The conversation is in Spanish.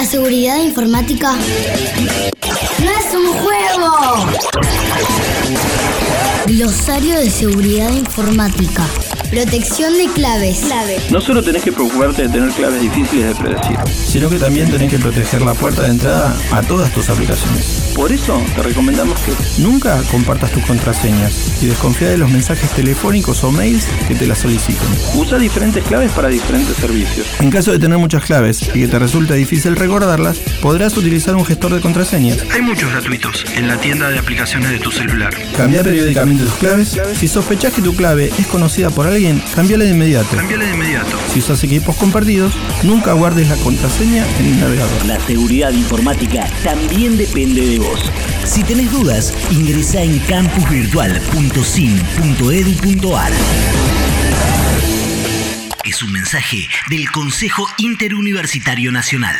La seguridad informática no es un juego. Glosario de seguridad informática. Protección de claves. Clave. No solo tenés que preocuparte de tener claves difíciles de predecir, sino que también tenés que proteger la puerta de entrada a todas tus aplicaciones. Por eso te recomendamos que nunca compartas tus contraseñas y desconfía de los mensajes telefónicos o mails que te las soliciten. Usa diferentes claves para diferentes servicios. En caso de tener muchas claves y que te resulte difícil recordarlas, podrás utilizar un gestor de contraseñas. Hay muchos gratuitos en la tienda de aplicaciones de tu celular. Cambia periódicamente tus claves. Si sospechas que tu clave es conocida por alguien, cámbiala de inmediato. Cámbiala de inmediato. Si usas equipos compartidos, nunca guardes la contraseña en el navegador. La seguridad informática también depende de vos. Si tenés dudas, ingresa en campusvirtual.sin.edu.ar. Es un mensaje del Consejo Interuniversitario Nacional.